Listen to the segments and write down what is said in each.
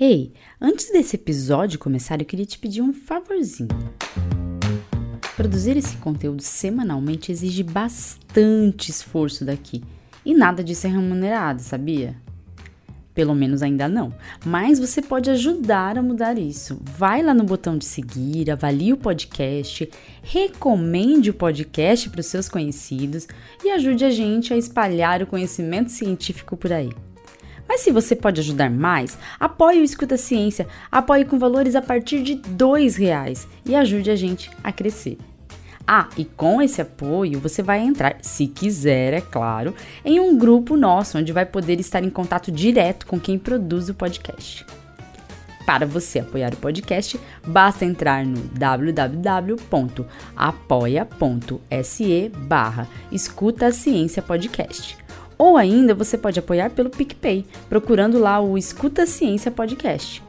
Ei, antes desse episódio começar, eu queria te pedir um favorzinho. Produzir esse conteúdo semanalmente exige bastante esforço daqui e nada disso é remunerado, sabia? Pelo menos ainda não. Mas você pode ajudar a mudar isso. Vai lá no botão de seguir, avalie o podcast, recomende o podcast para os seus conhecidos e ajude a gente a espalhar o conhecimento científico por aí. Mas se você pode ajudar mais, apoie o Escuta Ciência, apoie com valores a partir de R$ reais e ajude a gente a crescer. Ah, e com esse apoio você vai entrar, se quiser, é claro, em um grupo nosso onde vai poder estar em contato direto com quem produz o podcast. Para você apoiar o podcast, basta entrar no www.apoia.se barra Escuta Ciência Podcast. Ou ainda você pode apoiar pelo PicPay, procurando lá o Escuta Ciência Podcast.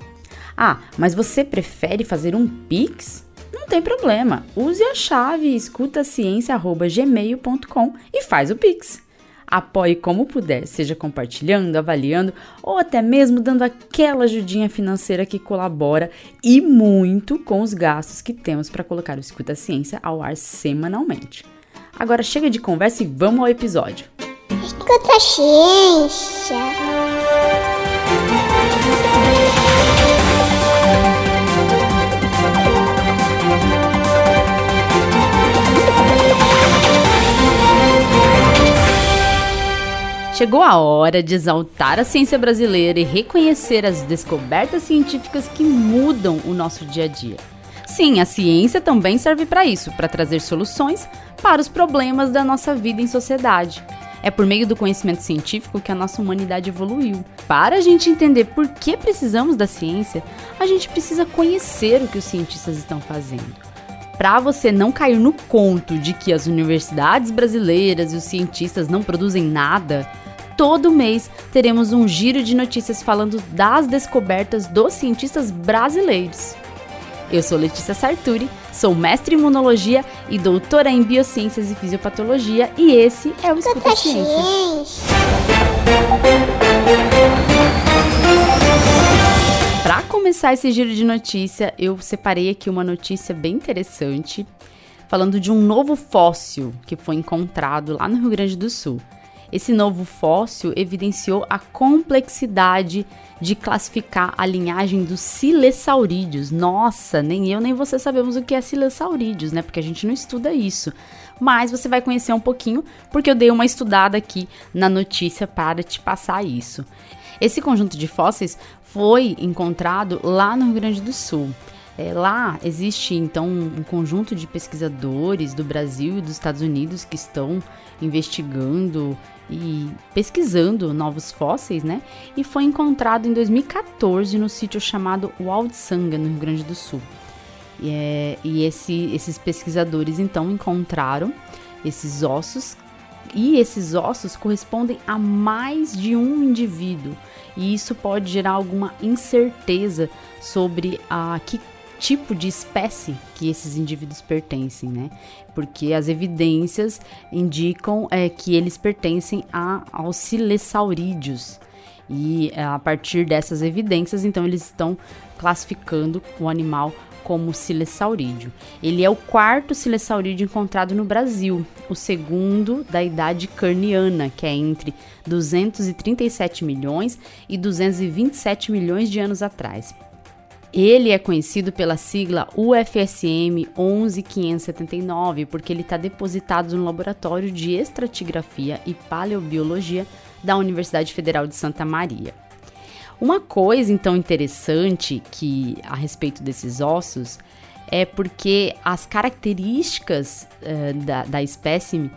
Ah, mas você prefere fazer um Pix? Não tem problema. Use a chave escutaciência.gmail.com e faz o Pix. Apoie como puder, seja compartilhando, avaliando ou até mesmo dando aquela ajudinha financeira que colabora e muito com os gastos que temos para colocar o Escuta Ciência ao ar semanalmente. Agora chega de conversa e vamos ao episódio. Escuta ciência. Chegou a hora de exaltar a ciência brasileira e reconhecer as descobertas científicas que mudam o nosso dia a dia. Sim, a ciência também serve para isso, para trazer soluções para os problemas da nossa vida em sociedade. É por meio do conhecimento científico que a nossa humanidade evoluiu. Para a gente entender por que precisamos da ciência, a gente precisa conhecer o que os cientistas estão fazendo. Para você não cair no conto de que as universidades brasileiras e os cientistas não produzem nada, todo mês teremos um giro de notícias falando das descobertas dos cientistas brasileiros. Eu sou Letícia Sarturi, sou mestre em imunologia e doutora em biociências e fisiopatologia e esse é o Escuta Ciência. Para começar esse giro de notícia, eu separei aqui uma notícia bem interessante, falando de um novo fóssil que foi encontrado lá no Rio Grande do Sul. Esse novo fóssil evidenciou a complexidade de classificar a linhagem dos silesaurídeos. Nossa, nem eu nem você sabemos o que é silesaurídeos, né? Porque a gente não estuda isso. Mas você vai conhecer um pouquinho, porque eu dei uma estudada aqui na notícia para te passar isso. Esse conjunto de fósseis foi encontrado lá no Rio Grande do Sul. É, lá existe então um conjunto de pesquisadores do Brasil e dos Estados Unidos que estão investigando e pesquisando novos fósseis, né? E foi encontrado em 2014 no sítio chamado Waldsanga, no Rio Grande do Sul. E, é, e esse, esses pesquisadores então encontraram esses ossos e esses ossos correspondem a mais de um indivíduo. E isso pode gerar alguma incerteza sobre a que tipo de espécie que esses indivíduos pertencem, né? Porque as evidências indicam é, que eles pertencem a, aos silesaurídeos. E é, a partir dessas evidências, então, eles estão classificando o animal como silesaurídeo. Ele é o quarto silesaurídeo encontrado no Brasil, o segundo da idade carniana, que é entre 237 milhões e 227 milhões de anos atrás. Ele é conhecido pela sigla UFSM 11579 porque ele está depositado no Laboratório de Estratigrafia e Paleobiologia da Universidade Federal de Santa Maria. Uma coisa então interessante que a respeito desses ossos é porque as características uh, da, da espécime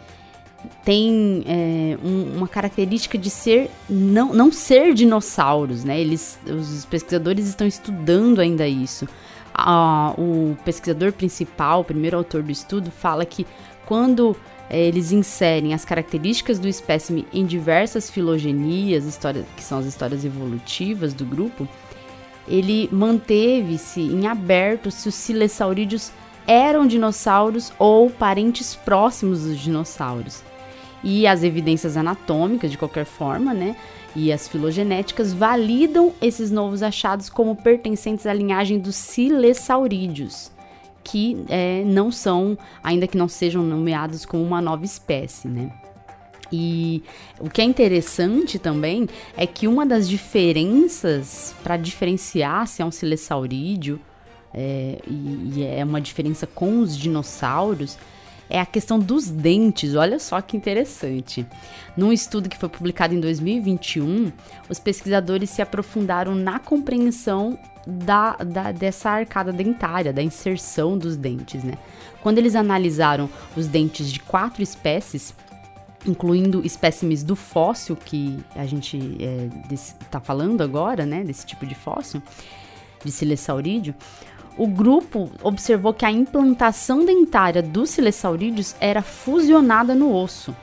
tem é, um, uma característica de ser não, não ser dinossauros, né? Eles, os pesquisadores estão estudando ainda isso. Ah, o pesquisador principal, o primeiro autor do estudo, fala que quando é, eles inserem as características do espécime em diversas filogenias, histórias, que são as histórias evolutivas do grupo, ele manteve-se em aberto se os silesaurídeos eram dinossauros ou parentes próximos dos dinossauros. E as evidências anatômicas, de qualquer forma, né? E as filogenéticas validam esses novos achados como pertencentes à linhagem dos silesaurídeos, que é, não são, ainda que não sejam nomeados como uma nova espécie, né? E o que é interessante também é que uma das diferenças para diferenciar se é um silesaurídeo é, e, e é uma diferença com os dinossauros é a questão dos dentes. Olha só que interessante. Num estudo que foi publicado em 2021, os pesquisadores se aprofundaram na compreensão da, da, dessa arcada dentária, da inserção dos dentes, né? Quando eles analisaram os dentes de quatro espécies, incluindo espécimes do fóssil que a gente está é, falando agora, né, desse tipo de fóssil, de silesaurídeo, o grupo observou que a implantação dentária dos silesaurídeos era fusionada no osso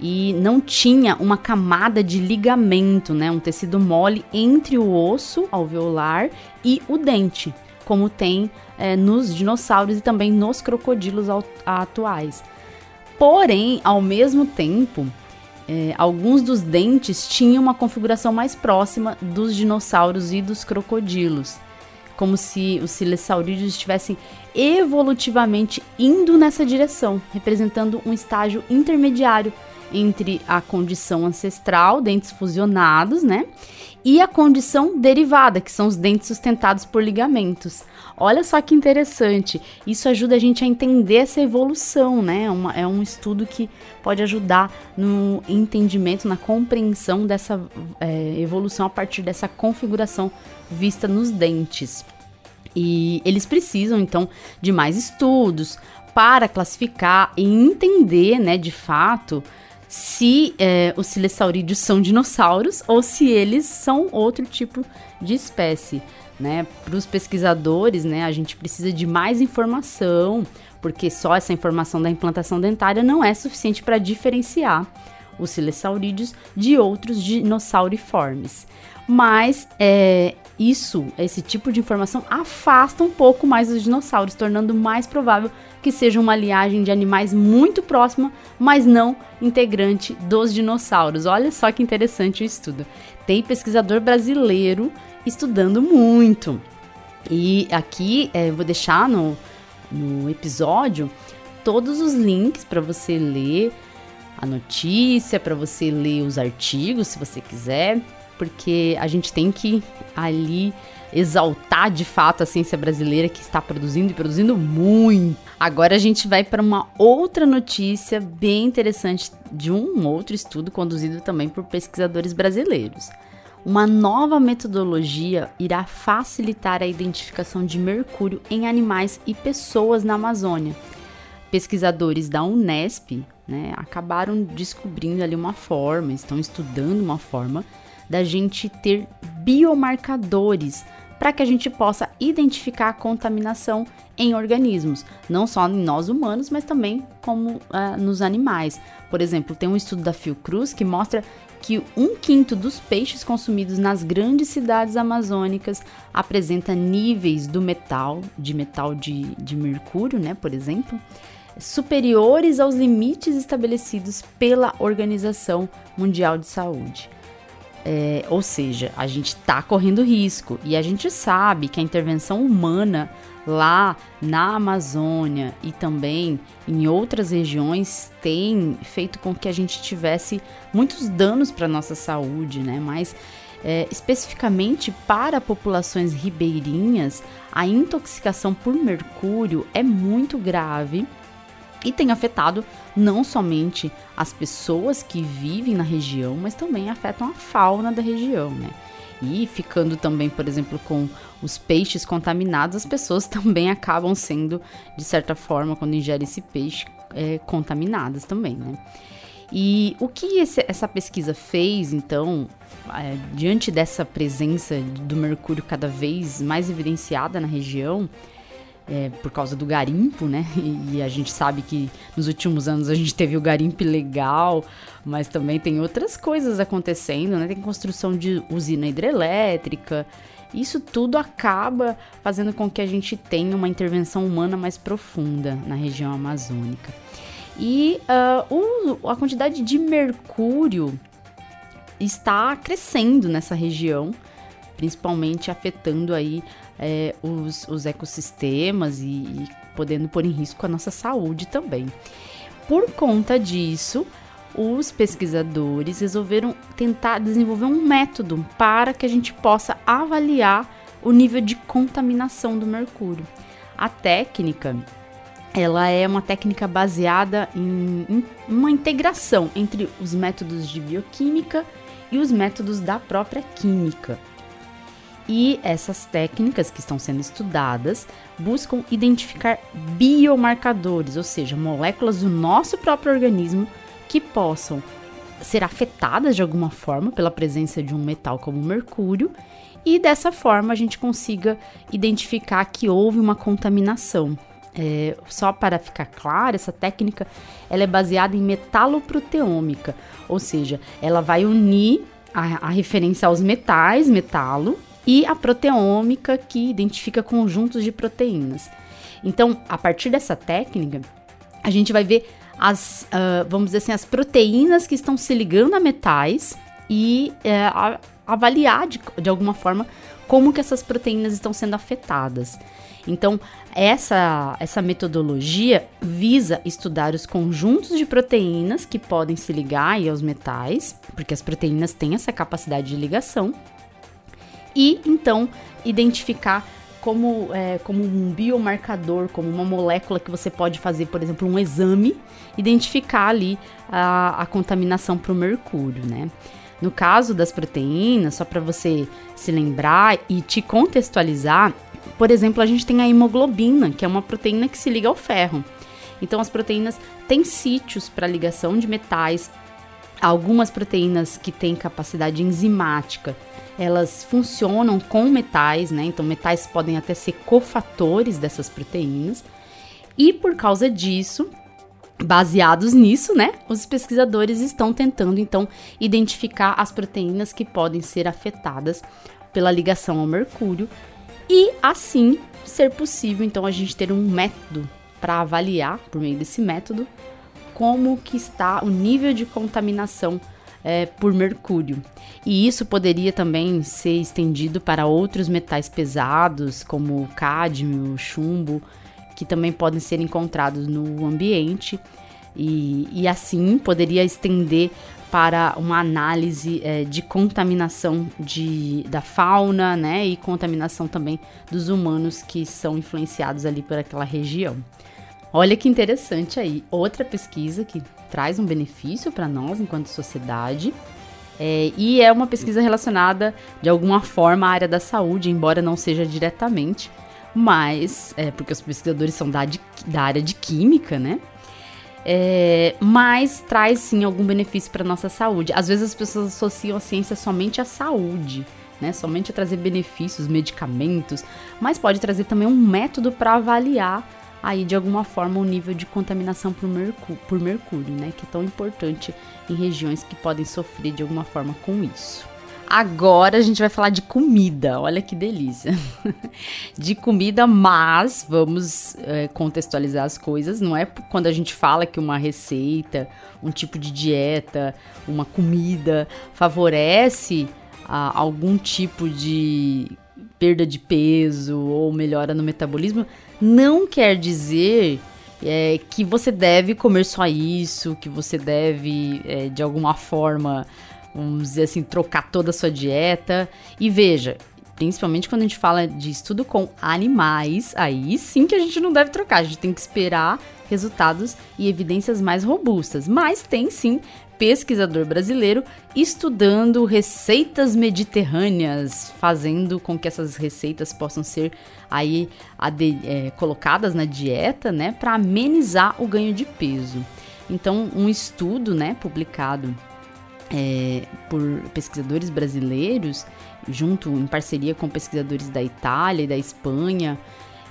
e não tinha uma camada de ligamento, né, um tecido mole entre o osso alveolar e o dente, como tem é, nos dinossauros e também nos crocodilos atuais. Porém, ao mesmo tempo, é, alguns dos dentes tinham uma configuração mais próxima dos dinossauros e dos crocodilos, como se os silesaurídeos estivessem evolutivamente indo nessa direção, representando um estágio intermediário entre a condição ancestral, dentes fusionados, né? E a condição derivada, que são os dentes sustentados por ligamentos. Olha só que interessante. Isso ajuda a gente a entender essa evolução, né? Uma, é um estudo que pode ajudar no entendimento, na compreensão dessa é, evolução a partir dessa configuração vista nos dentes. E eles precisam, então, de mais estudos para classificar e entender, né, de fato, se é, os silesaurídeos são dinossauros ou se eles são outro tipo de espécie né? Para os pesquisadores, né, a gente precisa de mais informação, porque só essa informação da implantação dentária não é suficiente para diferenciar os silesaurídeos de outros dinossauриformes. Mas é, isso, esse tipo de informação afasta um pouco mais os dinossauros, tornando mais provável que seja uma linhagem de animais muito próxima, mas não integrante dos dinossauros. Olha só que interessante o estudo. Tem pesquisador brasileiro estudando muito. E aqui é, vou deixar no, no episódio todos os links para você ler a notícia, para você ler os artigos, se você quiser, porque a gente tem que ali exaltar de fato a ciência brasileira que está produzindo e produzindo muito. Agora a gente vai para uma outra notícia bem interessante de um outro estudo conduzido também por pesquisadores brasileiros. Uma nova metodologia irá facilitar a identificação de mercúrio em animais e pessoas na Amazônia. Pesquisadores da Unesp né, acabaram descobrindo ali uma forma, estão estudando uma forma da gente ter biomarcadores para que a gente possa identificar a contaminação em organismos, não só em nós humanos, mas também como uh, nos animais. Por exemplo, tem um estudo da Fiocruz que mostra que um quinto dos peixes consumidos nas grandes cidades amazônicas apresenta níveis do metal, de metal de, de mercúrio, né, por exemplo, superiores aos limites estabelecidos pela Organização Mundial de Saúde. É, ou seja, a gente está correndo risco e a gente sabe que a intervenção humana lá na Amazônia e também em outras regiões tem feito com que a gente tivesse muitos danos para nossa saúde, né? Mas é, especificamente para populações ribeirinhas, a intoxicação por mercúrio é muito grave e tem afetado não somente as pessoas que vivem na região, mas também afetam a fauna da região, né? E ficando também, por exemplo, com os peixes contaminados, as pessoas também acabam sendo, de certa forma, quando ingerem esse peixe, é, contaminadas também, né? E o que esse, essa pesquisa fez, então, é, diante dessa presença do mercúrio cada vez mais evidenciada na região, é, por causa do garimpo, né? E, e, a gente sabe que nos últimos anos a gente teve o garimpo legal, mas também tem outras coisas acontecendo, né? Tem construção de usina hidrelétrica. Isso tudo acaba fazendo com que a gente tenha uma intervenção humana mais profunda na região amazônica. E uh, o, a quantidade de mercúrio está crescendo nessa região, principalmente afetando aí é, os, os, ecossistemas e, e podendo pôr em risco a nossa saúde também. Por conta disso, os pesquisadores resolveram tentar desenvolver um método para que a gente possa avaliar o nível de contaminação do mercúrio. A técnica ela é uma técnica baseada em, em, uma integração entre os métodos de bioquímica e os métodos da própria química. E essas técnicas que estão sendo estudadas buscam identificar biomarcadores, ou seja, moléculas do nosso próprio organismo que possam ser afetadas de alguma forma pela presença de um metal como o mercúrio e dessa forma a gente consiga identificar que houve uma contaminação. É, só para ficar claro, essa técnica ela é baseada em metaloproteômica, ou seja, ela vai unir a, a referência aos metais, metalo, e a proteômica, que identifica conjuntos de proteínas. Então, a partir dessa técnica, a gente vai ver as, uh, vamos dizer assim, as proteínas que estão se ligando a metais e uh, avaliar de, de alguma forma como que essas proteínas estão sendo afetadas. Então, essa, essa metodologia visa estudar os conjuntos de proteínas que podem se ligar aos metais, porque as proteínas têm essa capacidade de ligação, e então identificar como, é, como um biomarcador, como uma molécula que você pode fazer, por exemplo, um exame, identificar ali a, a contaminação para o mercúrio, né? No caso das proteínas, só para você se lembrar e te contextualizar, por exemplo, a gente tem a hemoglobina, que é uma proteína que se liga ao ferro. Então, as proteínas têm sítios para ligação de metais. Algumas proteínas que têm capacidade enzimática, elas funcionam com metais, né? Então, metais podem até ser cofatores dessas proteínas. E por causa disso, Baseados nisso, né, os pesquisadores estão tentando então identificar as proteínas que podem ser afetadas pela ligação ao mercúrio e assim ser possível então a gente ter um método para avaliar por meio desse método como que está o nível de contaminação é, por mercúrio. E isso poderia também ser estendido para outros metais pesados, como cádmio, chumbo, que também podem ser encontrados no ambiente e, e assim poderia estender para uma análise é, de contaminação de, da fauna, né, e contaminação também dos humanos que são influenciados ali por aquela região. Olha que interessante aí, outra pesquisa que traz um benefício para nós enquanto sociedade. É, e é uma pesquisa relacionada de alguma forma à área da saúde, embora não seja diretamente, mas é porque os pesquisadores são da, de, da área de química, né? É, mas traz sim algum benefício para nossa saúde. Às vezes as pessoas associam a ciência somente à saúde, né? Somente a trazer benefícios, medicamentos, mas pode trazer também um método para avaliar aí de alguma forma o nível de contaminação por, mercú por mercúrio, né? Que é tão importante em regiões que podem sofrer de alguma forma com isso. Agora a gente vai falar de comida, olha que delícia. de comida, mas vamos é, contextualizar as coisas. Não é quando a gente fala que uma receita, um tipo de dieta, uma comida favorece a, algum tipo de perda de peso ou melhora no metabolismo, não quer dizer é, que você deve comer só isso, que você deve, é, de alguma forma, vamos dizer assim, trocar toda a sua dieta. E veja, principalmente quando a gente fala de estudo com animais, aí sim que a gente não deve trocar, a gente tem que esperar resultados e evidências mais robustas. Mas tem sim pesquisador brasileiro estudando receitas mediterrâneas, fazendo com que essas receitas possam ser aí é, colocadas na dieta, né, para amenizar o ganho de peso. Então, um estudo, né, publicado é, por pesquisadores brasileiros, junto em parceria com pesquisadores da Itália e da Espanha.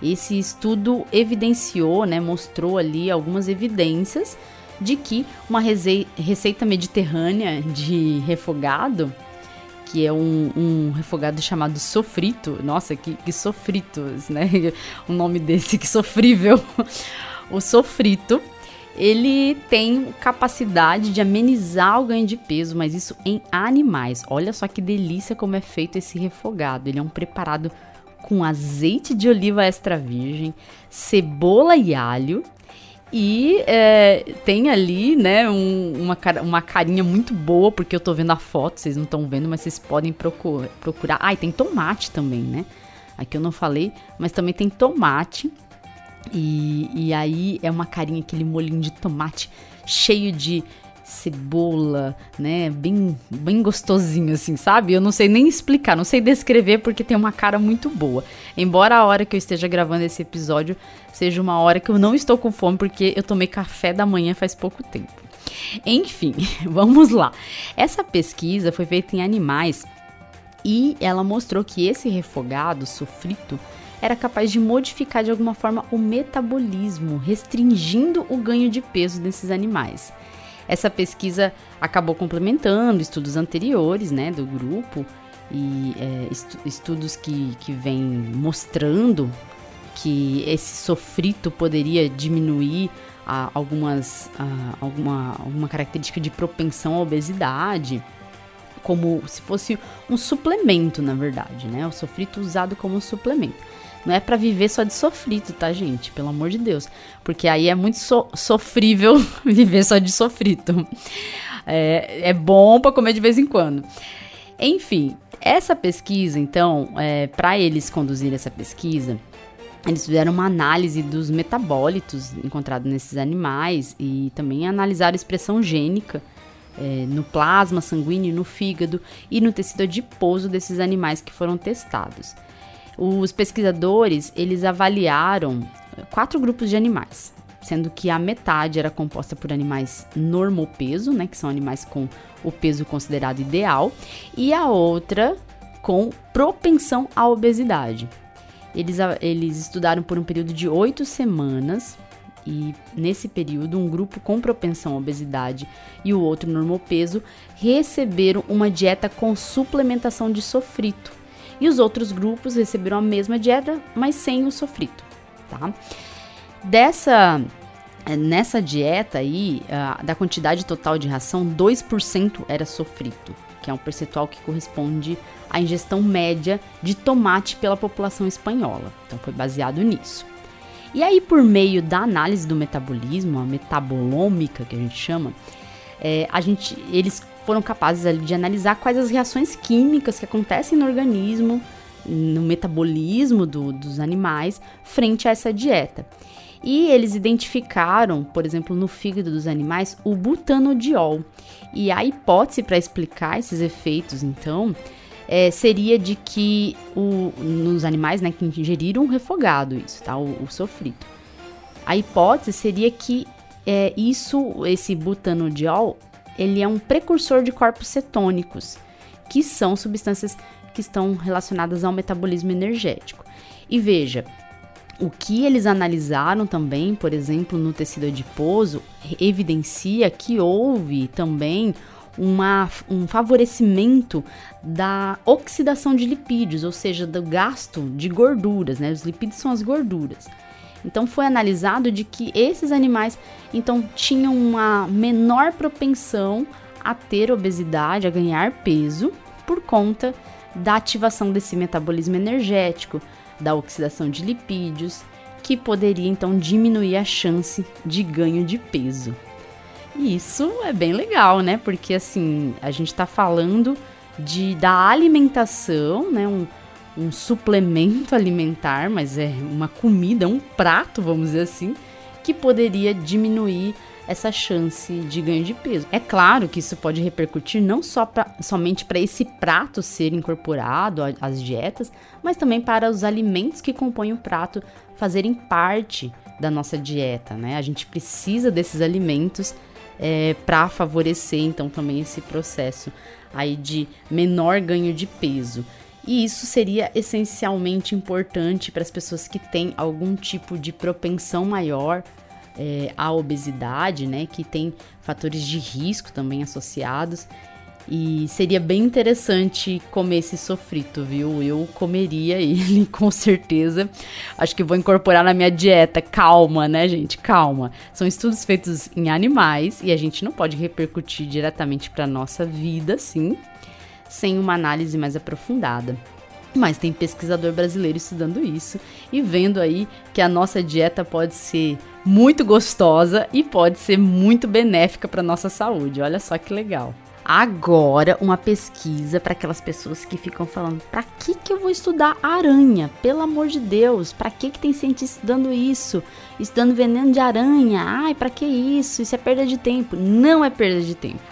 Esse estudo evidenciou, né, mostrou ali algumas evidências de que uma receita mediterrânea de refogado, que é um, um refogado chamado sofrito, nossa, que, que sofritos, né? O nome desse, que sofrível. o sofrito ele tem capacidade de amenizar o ganho de peso, mas isso em animais. Olha só que delícia como é feito esse refogado. Ele é um preparado com azeite de oliva extra virgem, cebola e alho. E é, tem ali, né, um, uma, uma carinha muito boa, porque eu tô vendo a foto, vocês não estão vendo, mas vocês podem procurar. procurar. Ah, e tem tomate também, né? Aqui eu não falei, mas também tem tomate e, e aí é uma carinha, aquele molinho de tomate cheio de cebola, né? Bem, bem gostosinho, assim, sabe? Eu não sei nem explicar, não sei descrever porque tem uma cara muito boa. Embora a hora que eu esteja gravando esse episódio seja uma hora que eu não estou com fome porque eu tomei café da manhã faz pouco tempo. Enfim, vamos lá. Essa pesquisa foi feita em animais e ela mostrou que esse refogado sofrito era capaz de modificar de alguma forma o metabolismo, restringindo o ganho de peso desses animais. Essa pesquisa acabou complementando estudos anteriores né, do grupo e é, estudos que, que vêm mostrando que esse sofrito poderia diminuir algumas, ah, alguma, alguma característica de propensão à obesidade, como se fosse um suplemento, na verdade, né? O sofrito usado como suplemento. Não é para viver só de sofrido, tá, gente? Pelo amor de Deus. Porque aí é muito so sofrível viver só de sofrito. É, é bom para comer de vez em quando. Enfim, essa pesquisa, então, é, para eles conduzirem essa pesquisa, eles fizeram uma análise dos metabólitos encontrados nesses animais e também analisaram a expressão gênica é, no plasma sanguíneo, no fígado e no tecido adiposo desses animais que foram testados. Os pesquisadores, eles avaliaram quatro grupos de animais, sendo que a metade era composta por animais normopeso, né, que são animais com o peso considerado ideal, e a outra com propensão à obesidade. Eles, eles estudaram por um período de oito semanas e nesse período um grupo com propensão à obesidade e o outro normopeso receberam uma dieta com suplementação de sofrito e os outros grupos receberam a mesma dieta, mas sem o sofrito, tá? Dessa nessa dieta aí, da quantidade total de ração, 2% era sofrito, que é um percentual que corresponde à ingestão média de tomate pela população espanhola. Então foi baseado nisso. E aí, por meio da análise do metabolismo, a metabolômica que a gente chama, é, a gente, eles foram capazes ali, de analisar quais as reações químicas que acontecem no organismo, no metabolismo do, dos animais, frente a essa dieta. E eles identificaram, por exemplo, no fígado dos animais, o butanodiol. E a hipótese para explicar esses efeitos, então, é, seria de que o, nos animais né, que ingeriram refogado, isso, tá? O, o sofrito. A hipótese seria que é, isso, esse butanodiol, ele é um precursor de corpos cetônicos, que são substâncias que estão relacionadas ao metabolismo energético. E veja, o que eles analisaram também, por exemplo, no tecido adiposo, evidencia que houve também uma, um favorecimento da oxidação de lipídios, ou seja, do gasto de gorduras, né? Os lipídios são as gorduras. Então foi analisado de que esses animais então tinham uma menor propensão a ter obesidade, a ganhar peso por conta da ativação desse metabolismo energético, da oxidação de lipídios, que poderia então diminuir a chance de ganho de peso. E isso é bem legal, né? Porque assim, a gente está falando de da alimentação, né? Um, um suplemento alimentar, mas é uma comida, um prato, vamos dizer assim, que poderia diminuir essa chance de ganho de peso. É claro que isso pode repercutir não só pra, somente para esse prato ser incorporado às dietas, mas também para os alimentos que compõem o prato fazerem parte da nossa dieta, né? A gente precisa desses alimentos é, para favorecer então também esse processo aí de menor ganho de peso. E isso seria essencialmente importante para as pessoas que têm algum tipo de propensão maior é, à obesidade, né? Que tem fatores de risco também associados. E seria bem interessante comer esse sofrito, viu? Eu comeria ele com certeza. Acho que vou incorporar na minha dieta. Calma, né, gente? Calma. São estudos feitos em animais e a gente não pode repercutir diretamente para nossa vida, sim, sem uma análise mais aprofundada. Mas tem pesquisador brasileiro estudando isso e vendo aí que a nossa dieta pode ser muito gostosa e pode ser muito benéfica para nossa saúde. Olha só que legal. Agora, uma pesquisa para aquelas pessoas que ficam falando: para que, que eu vou estudar aranha? Pelo amor de Deus, para que, que tem cientista estudando isso? Estudando veneno de aranha? Ai, para que isso? Isso é perda de tempo. Não é perda de tempo.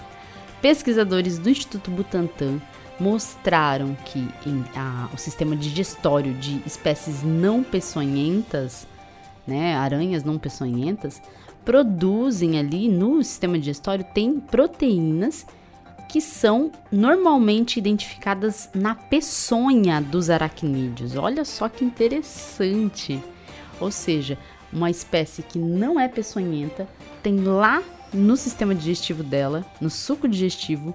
Pesquisadores do Instituto Butantan mostraram que em, a, o sistema digestório de espécies não peçonhentas, né, aranhas não peçonhentas, produzem ali no sistema digestório tem proteínas que são normalmente identificadas na peçonha dos aracnídeos. Olha só que interessante. Ou seja, uma espécie que não é peçonhenta tem lá no sistema digestivo dela, no suco digestivo,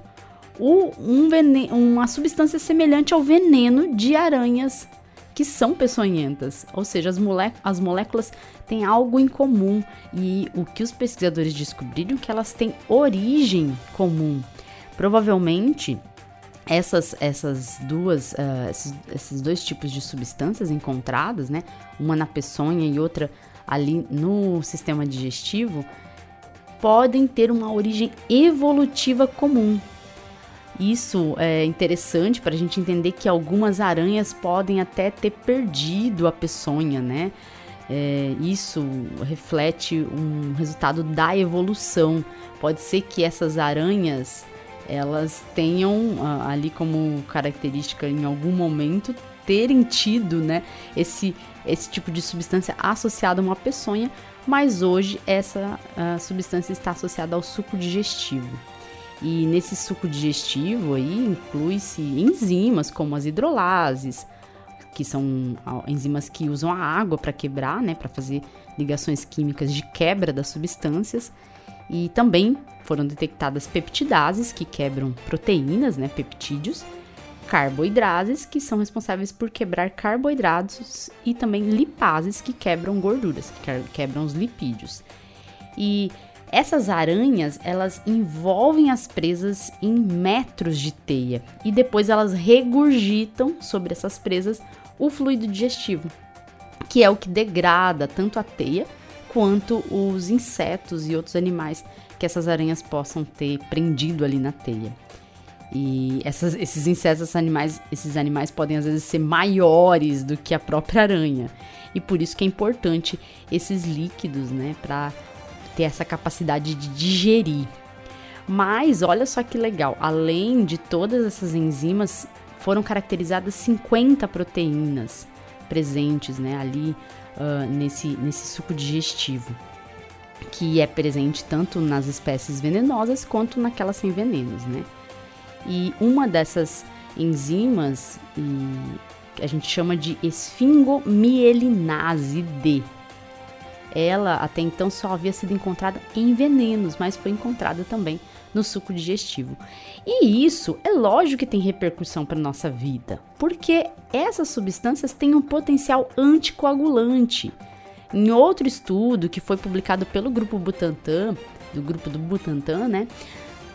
um veneno, uma substância semelhante ao veneno de aranhas que são peçonhentas. Ou seja, as, molé as moléculas têm algo em comum e o que os pesquisadores descobriram é que elas têm origem comum. Provavelmente essas, essas duas, uh, esses, esses, dois tipos de substâncias encontradas, né, uma na peçonha e outra ali no sistema digestivo, podem ter uma origem evolutiva comum. Isso é interessante para a gente entender que algumas aranhas podem até ter perdido a peçonha, né? É, isso reflete um resultado da evolução. Pode ser que essas aranhas elas tenham ali como característica em algum momento terem tido, né, esse esse tipo de substância associada a uma peçonha, mas hoje essa substância está associada ao suco digestivo. E nesse suco digestivo aí inclui-se enzimas como as hidrolases, que são enzimas que usam a água para quebrar, né, para fazer ligações químicas de quebra das substâncias. E também foram detectadas peptidases, que quebram proteínas, né, peptídeos, carboidrases, que são responsáveis por quebrar carboidratos, e também lipases, que quebram gorduras, que quebram os lipídios. E essas aranhas, elas envolvem as presas em metros de teia e depois elas regurgitam sobre essas presas o fluido digestivo, que é o que degrada tanto a teia quanto os insetos e outros animais que essas aranhas possam ter prendido ali na teia. E essas, esses insetos, esses animais, esses animais podem às vezes ser maiores do que a própria aranha. E por isso que é importante esses líquidos, né, para ter essa capacidade de digerir. Mas olha só que legal, além de todas essas enzimas, foram caracterizadas 50 proteínas presentes, né, ali uh, nesse, nesse suco digestivo, que é presente tanto nas espécies venenosas quanto naquelas sem venenos, né? E uma dessas enzimas que a gente chama de esfingomielinase D. Ela até então só havia sido encontrada em venenos, mas foi encontrada também no suco digestivo. E isso é lógico que tem repercussão para nossa vida, porque essas substâncias têm um potencial anticoagulante. Em outro estudo que foi publicado pelo grupo Butantan, do grupo do Butantan, né?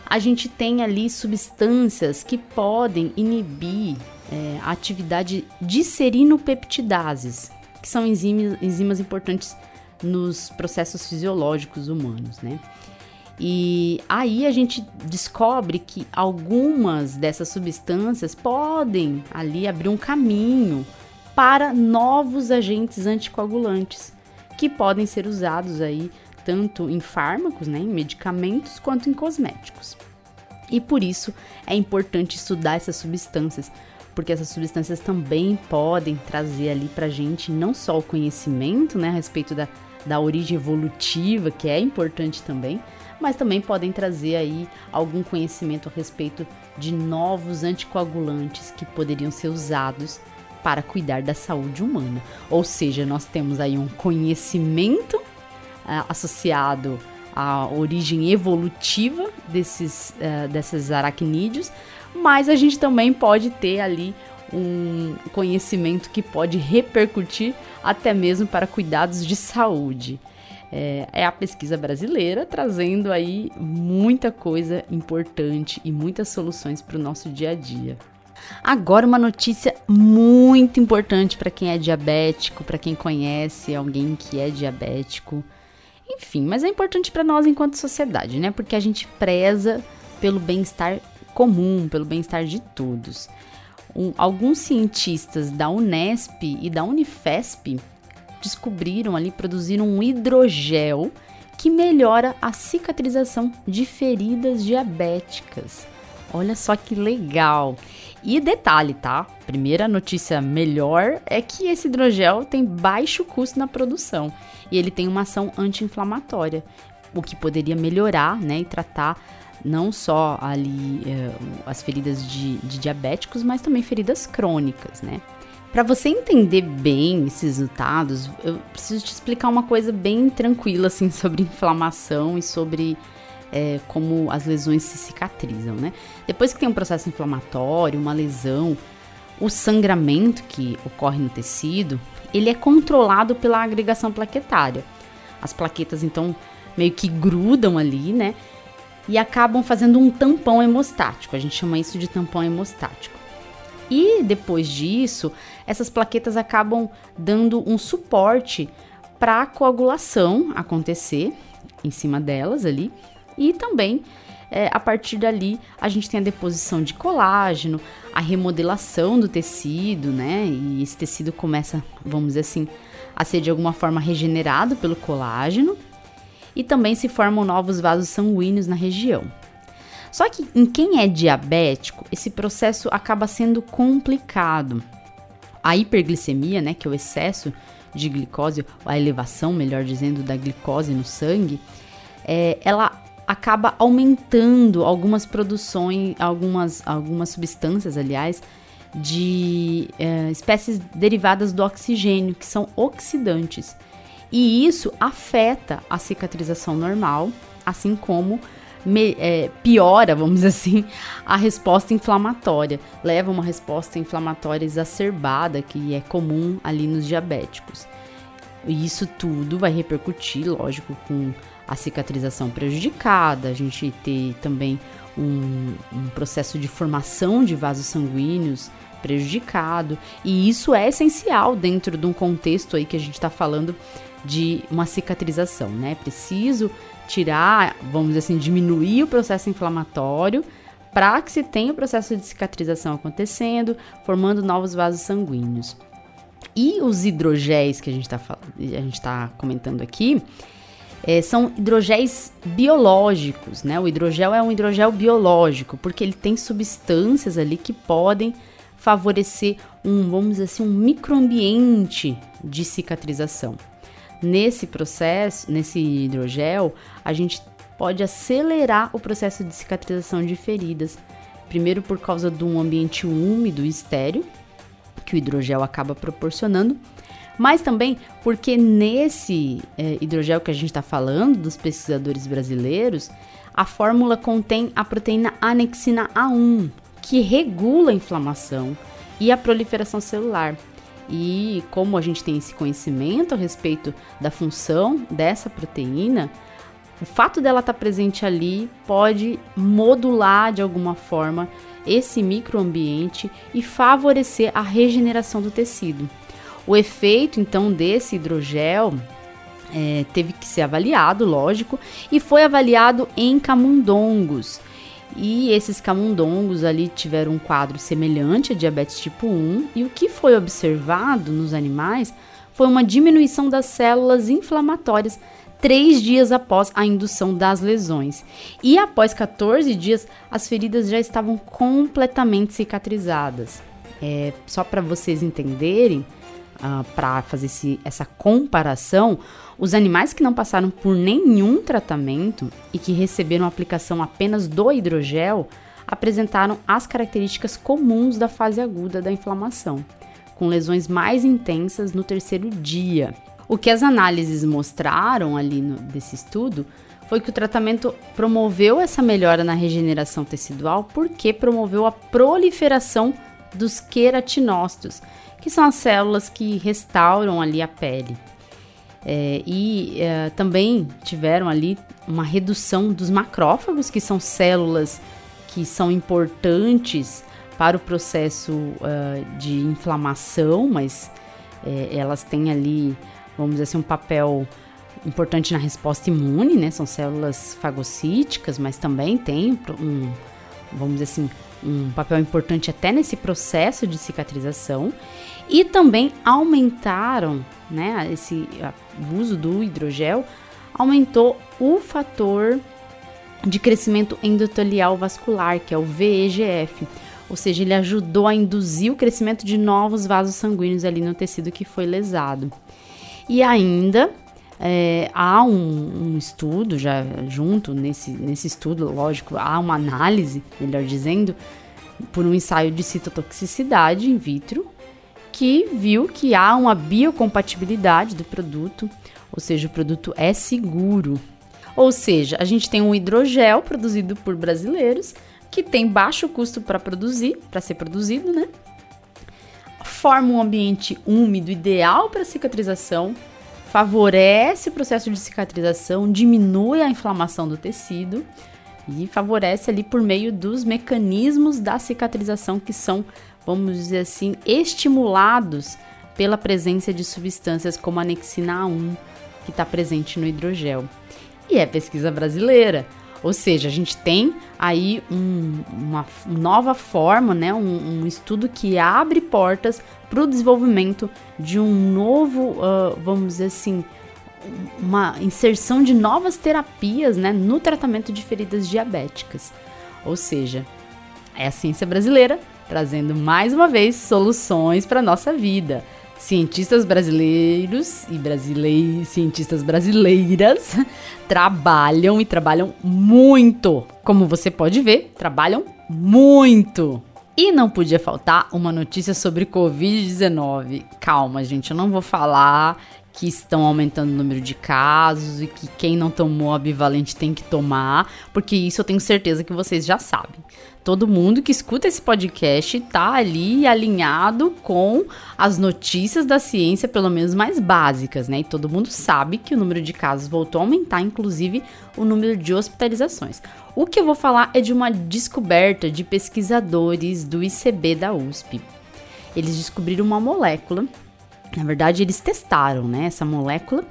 A gente tem ali substâncias que podem inibir é, a atividade de serinopeptidases, que são enzimas, enzimas importantes nos processos fisiológicos humanos, né? E aí a gente descobre que algumas dessas substâncias podem ali abrir um caminho para novos agentes anticoagulantes que podem ser usados aí tanto em fármacos, né, em medicamentos, quanto em cosméticos. E por isso é importante estudar essas substâncias, porque essas substâncias também podem trazer ali para gente não só o conhecimento, né, a respeito da, da origem evolutiva, que é importante também, mas também podem trazer aí algum conhecimento a respeito de novos anticoagulantes que poderiam ser usados para cuidar da saúde humana. Ou seja, nós temos aí um conhecimento uh, associado a origem evolutiva desses, uh, desses aracnídeos, mas a gente também pode ter ali um conhecimento que pode repercutir até mesmo para cuidados de saúde. É, é a pesquisa brasileira trazendo aí muita coisa importante e muitas soluções para o nosso dia a dia. Agora, uma notícia muito importante para quem é diabético, para quem conhece alguém que é diabético. Enfim, mas é importante para nós enquanto sociedade, né? Porque a gente preza pelo bem-estar comum, pelo bem-estar de todos. Um, alguns cientistas da Unesp e da Unifesp descobriram ali, produziram um hidrogel que melhora a cicatrização de feridas diabéticas. Olha só que legal! E detalhe, tá? Primeira notícia melhor é que esse hidrogel tem baixo custo na produção e ele tem uma ação anti-inflamatória, o que poderia melhorar, né, e tratar não só ali eh, as feridas de, de diabéticos, mas também feridas crônicas, né? Para você entender bem esses resultados, eu preciso te explicar uma coisa bem tranquila assim sobre inflamação e sobre é, como as lesões se cicatrizam, né? Depois que tem um processo inflamatório, uma lesão, o sangramento que ocorre no tecido, ele é controlado pela agregação plaquetária. As plaquetas, então, meio que grudam ali, né? E acabam fazendo um tampão hemostático. A gente chama isso de tampão hemostático. E depois disso, essas plaquetas acabam dando um suporte para a coagulação acontecer em cima delas ali e também, é, a partir dali, a gente tem a deposição de colágeno, a remodelação do tecido, né? E esse tecido começa, vamos dizer assim, a ser de alguma forma regenerado pelo colágeno. E também se formam novos vasos sanguíneos na região. Só que em quem é diabético, esse processo acaba sendo complicado. A hiperglicemia, né, que é o excesso de glicose, a elevação, melhor dizendo, da glicose no sangue, é, ela acaba aumentando algumas produções, algumas, algumas substâncias, aliás, de é, espécies derivadas do oxigênio, que são oxidantes. E isso afeta a cicatrização normal, assim como me, é, piora, vamos dizer assim, a resposta inflamatória. Leva uma resposta inflamatória exacerbada, que é comum ali nos diabéticos. E isso tudo vai repercutir, lógico, com a cicatrização prejudicada, a gente ter também um, um processo de formação de vasos sanguíneos prejudicado, e isso é essencial dentro de um contexto aí que a gente está falando de uma cicatrização, né? Preciso tirar, vamos dizer assim, diminuir o processo inflamatório para que se tenha o processo de cicatrização acontecendo, formando novos vasos sanguíneos. E os hidrogéis que a gente está tá comentando aqui, é, são hidrogéis biológicos, né? O hidrogel é um hidrogel biológico, porque ele tem substâncias ali que podem favorecer um, vamos dizer assim, um microambiente de cicatrização. Nesse processo, nesse hidrogel, a gente pode acelerar o processo de cicatrização de feridas. Primeiro por causa de um ambiente úmido e estéreo, que o hidrogel acaba proporcionando, mas também porque nesse é, hidrogel que a gente está falando, dos pesquisadores brasileiros, a fórmula contém a proteína anexina A1, que regula a inflamação e a proliferação celular. E como a gente tem esse conhecimento a respeito da função dessa proteína, o fato dela estar tá presente ali pode modular de alguma forma esse microambiente e favorecer a regeneração do tecido. O efeito, então, desse hidrogel é, teve que ser avaliado, lógico, e foi avaliado em camundongos. E esses camundongos ali tiveram um quadro semelhante a diabetes tipo 1, e o que foi observado nos animais foi uma diminuição das células inflamatórias três dias após a indução das lesões. E após 14 dias, as feridas já estavam completamente cicatrizadas. É, só para vocês entenderem, uh, para fazer esse, essa comparação, os animais que não passaram por nenhum tratamento e que receberam aplicação apenas do hidrogel apresentaram as características comuns da fase aguda da inflamação, com lesões mais intensas no terceiro dia. O que as análises mostraram ali no, desse estudo foi que o tratamento promoveu essa melhora na regeneração tecidual porque promoveu a proliferação dos queratinócitos, que são as células que restauram ali a pele. É, e é, também tiveram ali uma redução dos macrófagos, que são células que são importantes para o processo uh, de inflamação, mas é, elas têm ali, vamos dizer assim, um papel importante na resposta imune, né? São células fagocíticas, mas também tem um, vamos dizer assim, um papel importante até nesse processo de cicatrização. E também aumentaram, né? Esse uso do hidrogel aumentou o fator de crescimento endotelial vascular, que é o VEGF. Ou seja, ele ajudou a induzir o crescimento de novos vasos sanguíneos ali no tecido que foi lesado. E ainda é, há um, um, estudo já junto nesse, nesse estudo, lógico, há uma análise, melhor dizendo, por um ensaio de citotoxicidade in vitro, que viu que há uma biocompatibilidade do produto, ou seja, o produto é seguro. Ou seja, a gente tem um hidrogel produzido por brasileiros que tem baixo custo para produzir, para ser produzido, né? Forma um ambiente úmido ideal para cicatrização favorece o processo de cicatrização, diminui a inflamação do tecido e favorece ali por meio dos mecanismos da cicatrização que são, vamos dizer assim, estimulados pela presença de substâncias como a anexina A1, que está presente no hidrogel. E é pesquisa brasileira. Ou seja, a gente tem aí um, uma nova forma, né, um, um estudo que abre portas para o desenvolvimento de um novo, uh, vamos dizer assim, uma inserção de novas terapias né, no tratamento de feridas diabéticas. Ou seja, é a ciência brasileira trazendo mais uma vez soluções para a nossa vida cientistas brasileiros e brasileiros, cientistas brasileiras trabalham e trabalham muito. Como você pode ver, trabalham muito. E não podia faltar uma notícia sobre Covid-19. Calma, gente, eu não vou falar que estão aumentando o número de casos e que quem não tomou a bivalente tem que tomar, porque isso eu tenho certeza que vocês já sabem. Todo mundo que escuta esse podcast tá ali alinhado com as notícias da ciência, pelo menos mais básicas, né? E todo mundo sabe que o número de casos voltou a aumentar, inclusive o número de hospitalizações. O que eu vou falar é de uma descoberta de pesquisadores do ICB da USP. Eles descobriram uma molécula na verdade, eles testaram né, essa molécula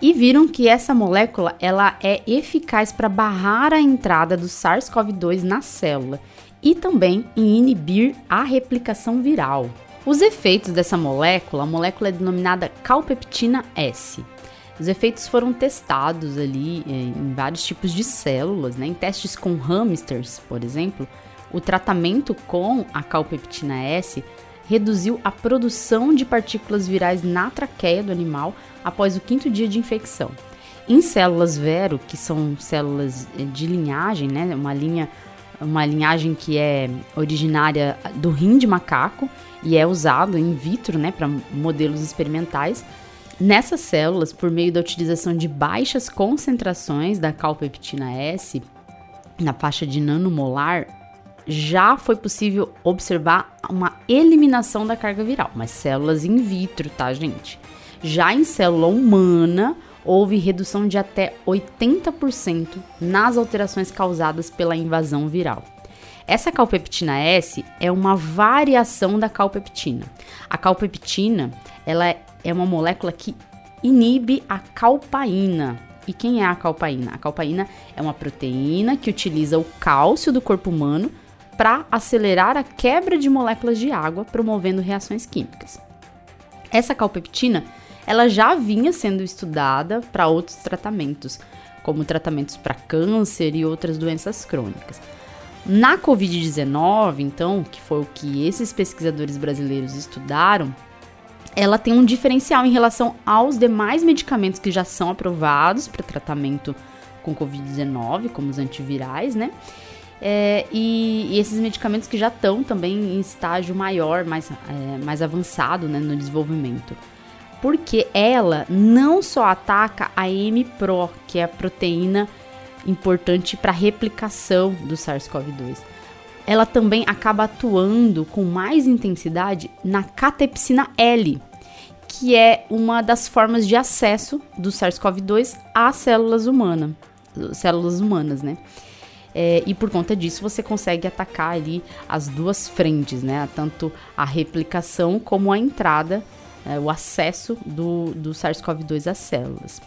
e viram que essa molécula ela é eficaz para barrar a entrada do SARS-CoV-2 na célula e também em inibir a replicação viral. Os efeitos dessa molécula, a molécula é denominada calpeptina S. Os efeitos foram testados ali é, em vários tipos de células, né? em testes com hamsters, por exemplo. O tratamento com a calpeptina S reduziu a produção de partículas virais na traqueia do animal após o quinto dia de infecção. Em células vero, que são células eh, de linhagem, né, uma linha uma linhagem que é originária do rim de macaco e é usado in vitro, né, para modelos experimentais. Nessas células, por meio da utilização de baixas concentrações da calpeptina S, na faixa de nanomolar, já foi possível observar uma eliminação da carga viral, mas células in vitro, tá, gente? Já em célula humana, houve redução de até 80% nas alterações causadas pela invasão viral. Essa calpeptina S é uma variação da calpeptina. A calpeptina, ela é uma molécula que inibe a calpaína. E quem é a calpaína? A calpaína é uma proteína que utiliza o cálcio do corpo humano para acelerar a quebra de moléculas de água, promovendo reações químicas. Essa calpeptina, ela já vinha sendo estudada para outros tratamentos, como tratamentos para câncer e outras doenças crônicas. Na COVID-19, então, que foi o que esses pesquisadores brasileiros estudaram, ela tem um diferencial em relação aos demais medicamentos que já são aprovados para tratamento com COVID-19, como os antivirais, né? É, e, e, esses medicamentos que já estão também em estágio maior, mais, é, mais avançado né, no desenvolvimento. porque ela não só ataca a M-Pro, que é a proteína importante para replicação do SARS-CoV-2. Ela também acaba atuando com mais intensidade na catepsina L, que é uma das formas de acesso do SARS-CoV-2 às células humanas, células humanas, né? É, e por conta disso você consegue atacar ali as duas frentes, né? Tanto a replicação como a entrada, é, o acesso do, do SARS-CoV-2 às células.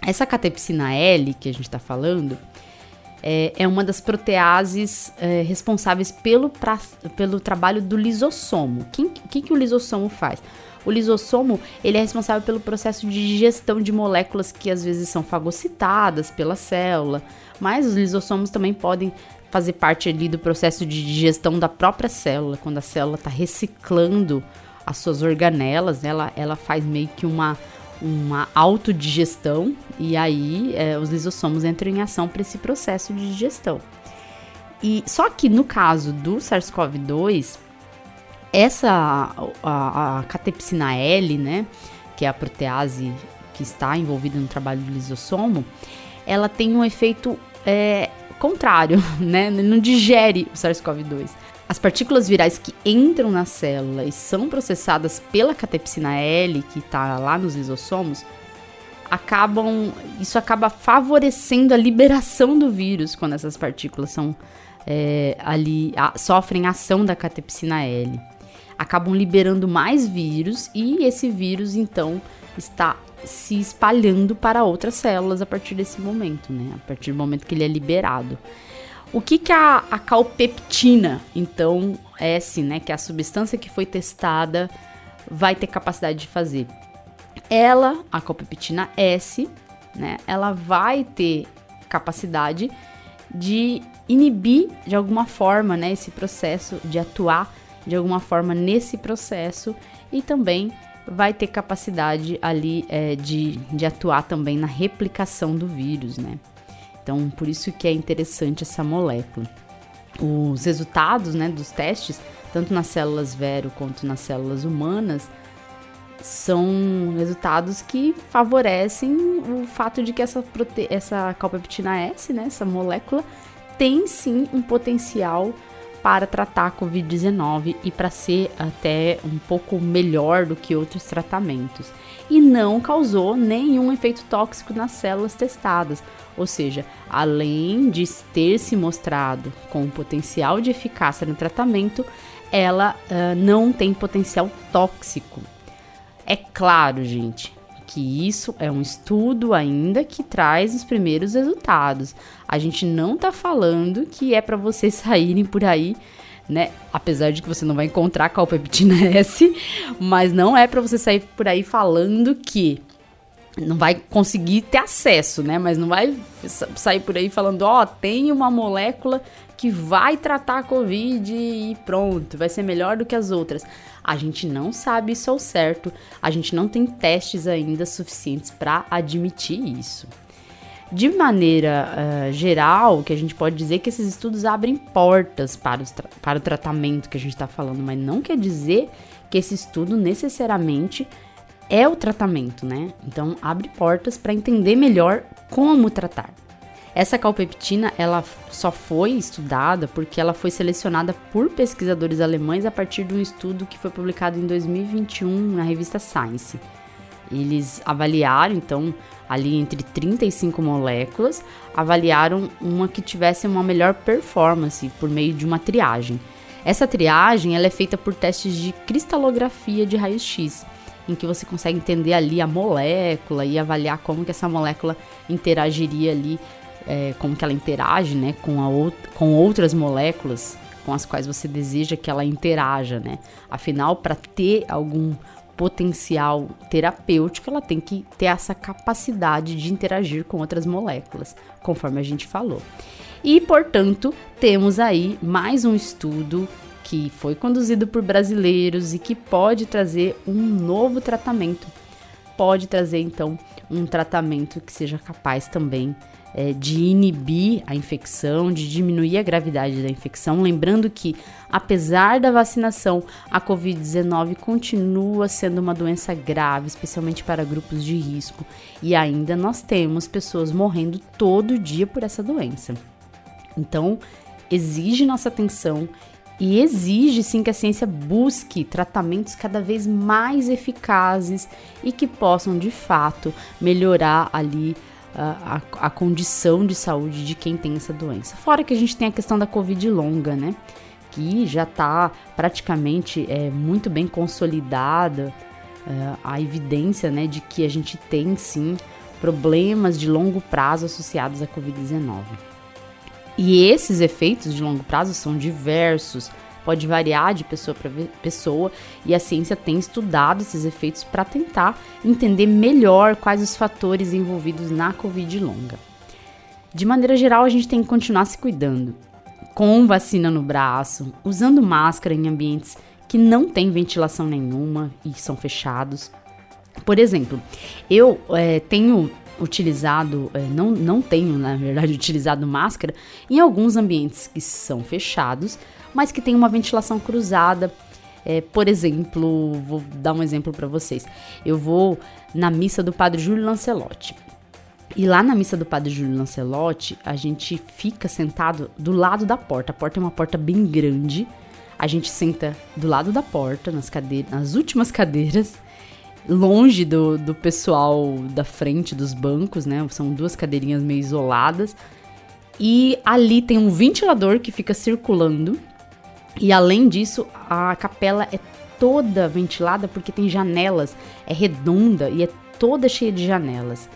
Essa catepsina L que a gente está falando é, é, uma das proteases é, responsáveis pelo, pra, pelo trabalho do lisossomo. O que, que, que o lisossomo faz? O lisossomo ele é responsável pelo processo de digestão de moléculas que às vezes são fagocitadas pela célula, mas os lisossomos também podem fazer parte ali do processo de digestão da própria célula, quando a célula está reciclando as suas organelas, ela, ela faz meio que uma uma autodigestão e aí é, os lisossomos entram em ação para esse processo de digestão. E só que no caso do SARS-CoV-2, essa a, a, catepsina L, né, que é a protease que está envolvida no trabalho do lisossomo, ela tem um efeito é, contrário, né? Não digere o SARS-CoV-2. As partículas virais que entram na célula e são processadas pela catepsina L, que está lá nos lisossomos, acabam. Isso acaba favorecendo a liberação do vírus quando essas partículas são é, ali a, sofrem ação da catepsina L. Acabam liberando mais vírus e esse vírus então está se espalhando para outras células a partir desse momento, né? A partir do momento que ele é liberado. O que, que a, a calpeptina, então, S, né, que é a substância que foi testada, vai ter capacidade de fazer? Ela, a calpeptina S, né, ela vai ter capacidade de inibir de alguma forma, né, esse processo, de atuar de alguma forma nesse processo e também vai ter capacidade ali é, de, de atuar também na replicação do vírus, né? Então, por isso que é interessante essa molécula. Os resultados né, dos testes, tanto nas células vero quanto nas células humanas, são resultados que favorecem o fato de que essa, prote... essa calpeptina S, né, essa molécula, tem sim um potencial para tratar a Covid-19 e para ser até um pouco melhor do que outros tratamentos. E não causou nenhum efeito tóxico nas células testadas, ou seja, além de ter se mostrado com potencial de eficácia no tratamento, ela uh, não tem potencial tóxico. É claro, gente, que isso é um estudo ainda que traz os primeiros resultados. A gente não tá falando que é para vocês saírem por aí, né? Apesar de que você não vai encontrar calpeptina S, mas não é para você sair por aí falando que não vai conseguir ter acesso, né? Mas não vai sair por aí falando, ó, oh, tem uma molécula que vai tratar a Covid e pronto, vai ser melhor do que as outras. A gente não sabe isso ao certo, a gente não tem testes ainda suficientes para admitir isso. De maneira uh, geral, que a gente pode dizer que esses estudos abrem portas para, para o tratamento que a gente está falando, mas não quer dizer que esse estudo necessariamente é o tratamento, né? Então abre portas para entender melhor como tratar. Essa calpeptina, ela só foi estudada porque ela foi selecionada por pesquisadores alemães a partir de um estudo que foi publicado em 2021 na revista Science. Eles avaliaram, então, ali entre 35 moléculas, avaliaram uma que tivesse uma melhor performance por meio de uma triagem. Essa triagem ela é feita por testes de cristalografia de raio-x em que você consegue entender ali a molécula e avaliar como que essa molécula interagiria ali, é, como que ela interage, né, com, a out com outras moléculas com as quais você deseja que ela interaja, né? Afinal, para ter algum potencial terapêutico, ela tem que ter essa capacidade de interagir com outras moléculas, conforme a gente falou. E, portanto, temos aí mais um estudo que foi conduzido por brasileiros e que pode trazer um novo tratamento pode trazer então um tratamento que seja capaz também é, de inibir a infecção, de diminuir a gravidade da infecção. Lembrando que, apesar da vacinação, a Covid-19 continua sendo uma doença grave, especialmente para grupos de risco, e ainda nós temos pessoas morrendo todo dia por essa doença. Então, exige nossa atenção e exige sim que a ciência busque tratamentos cada vez mais eficazes e que possam de fato melhorar ali a, a, condição de saúde de quem tem essa doença. Fora que a gente tem a questão da Covid longa, né? Que já está praticamente é, muito bem consolidada é, a evidência né, de que a gente tem sim problemas de longo prazo associados à Covid-19. E esses efeitos de longo prazo são diversos, pode variar de pessoa para pessoa e a ciência tem estudado esses efeitos para tentar entender melhor quais os fatores envolvidos na Covid longa. De maneira geral, a gente tem que continuar se cuidando, com vacina no braço, usando máscara em ambientes que não têm ventilação nenhuma e são fechados. Por exemplo, eu é, tenho utilizado, é, não, não tenho, na verdade, utilizado máscara em alguns ambientes que são fechados, mas que tem uma ventilação cruzada. É, por exemplo, vou dar um exemplo para vocês. Eu vou na missa do Padre Júlio Lancelotti. E lá na missa do Padre Júlio Lancelotti, a gente fica sentado do lado da porta. A porta é uma porta bem grande. A gente senta do lado da porta, nas cadeiras, nas últimas cadeiras, longe do, do pessoal da frente dos bancos, né? São duas cadeirinhas meio isoladas. E ali tem um ventilador que fica circulando e além disso, a capela é toda ventilada porque tem janelas, é redonda e é toda cheia de janelas.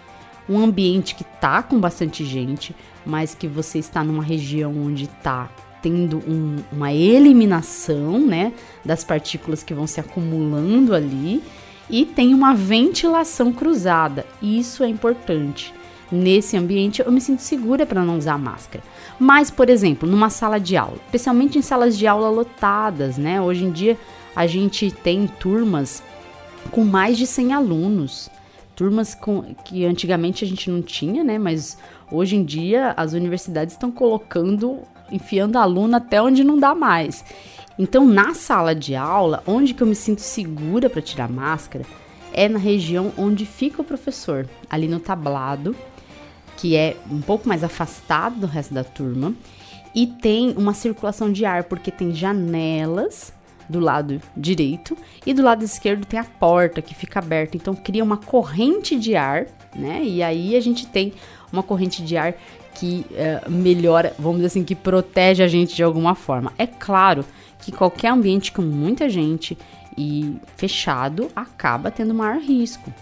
Um ambiente que tá com bastante gente, mas que você está numa região onde tá tendo um, uma eliminação, né, das partículas que vão se acumulando ali e tem uma ventilação cruzada. Isso é importante nesse ambiente, eu me sinto segura para não usar máscara. Mas, por exemplo, numa sala de aula, especialmente em salas de aula lotadas, né? Hoje em dia a gente tem turmas com mais de 100 alunos. Turmas com, que antigamente a gente não tinha, né? Mas hoje em dia as universidades estão colocando, enfiando aluno até onde não dá mais. Então, na sala de aula, onde que eu me sinto segura para tirar máscara, é na região onde fica o professor, ali no tablado, que é um pouco mais afastado do resto da turma, e tem uma circulação de ar, porque tem janelas do lado direito e do lado esquerdo tem a porta que fica aberta, então cria uma corrente de ar, né? E aí a gente tem uma corrente de ar que uh, melhora, vamos dizer assim, que protege a gente de alguma forma. É claro que qualquer ambiente com muita gente e fechado acaba tendo maior risco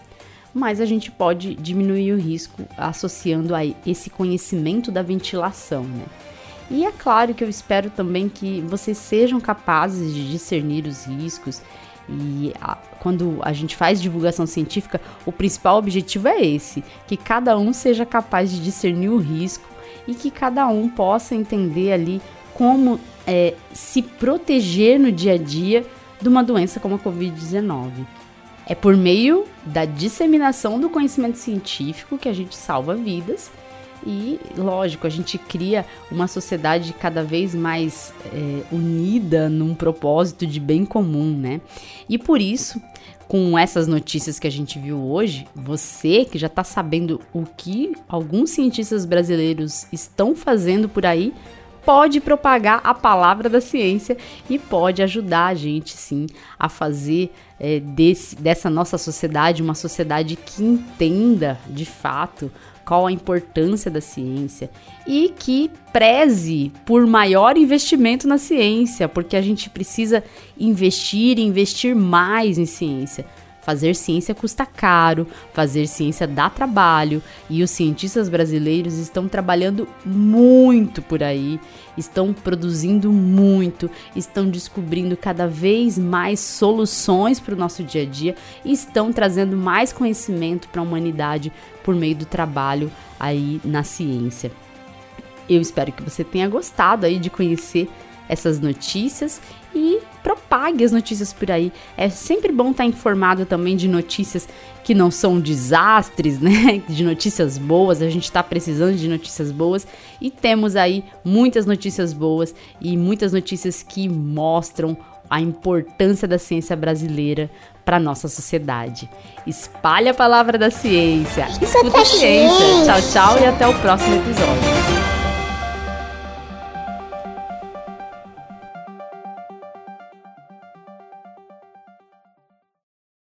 mas a gente pode diminuir o risco associando a esse conhecimento da ventilação, né? E é claro que eu espero também que vocês sejam capazes de discernir os riscos. E a, quando a gente faz divulgação científica, o principal objetivo é esse: que cada um seja capaz de discernir o risco e que cada um possa entender ali como é, se proteger no dia a dia de uma doença como a Covid-19. É por meio da disseminação do conhecimento científico que a gente salva vidas e, lógico, a gente cria uma sociedade cada vez mais é, unida num propósito de bem comum, né? E por isso, com essas notícias que a gente viu hoje, você que já está sabendo o que alguns cientistas brasileiros estão fazendo por aí, pode propagar a palavra da ciência e pode ajudar a gente, sim, a fazer é, desse, dessa nossa sociedade uma sociedade que entenda de fato qual a importância da ciência e que preze por maior investimento na ciência, porque a gente precisa investir e investir mais em ciência. Fazer ciência custa caro, fazer ciência dá trabalho e os cientistas brasileiros estão trabalhando muito por aí, estão produzindo muito, estão descobrindo cada vez mais soluções para o nosso dia a dia e estão trazendo mais conhecimento para a humanidade por meio do trabalho aí na ciência. Eu espero que você tenha gostado aí de conhecer essas notícias e propague as notícias por aí. É sempre bom estar informado também de notícias que não são desastres, né? De notícias boas, a gente está precisando de notícias boas e temos aí muitas notícias boas e muitas notícias que mostram a importância da ciência brasileira para nossa sociedade. Espalhe a palavra da ciência. Escuta a ciência. Tchau, tchau e até o próximo episódio.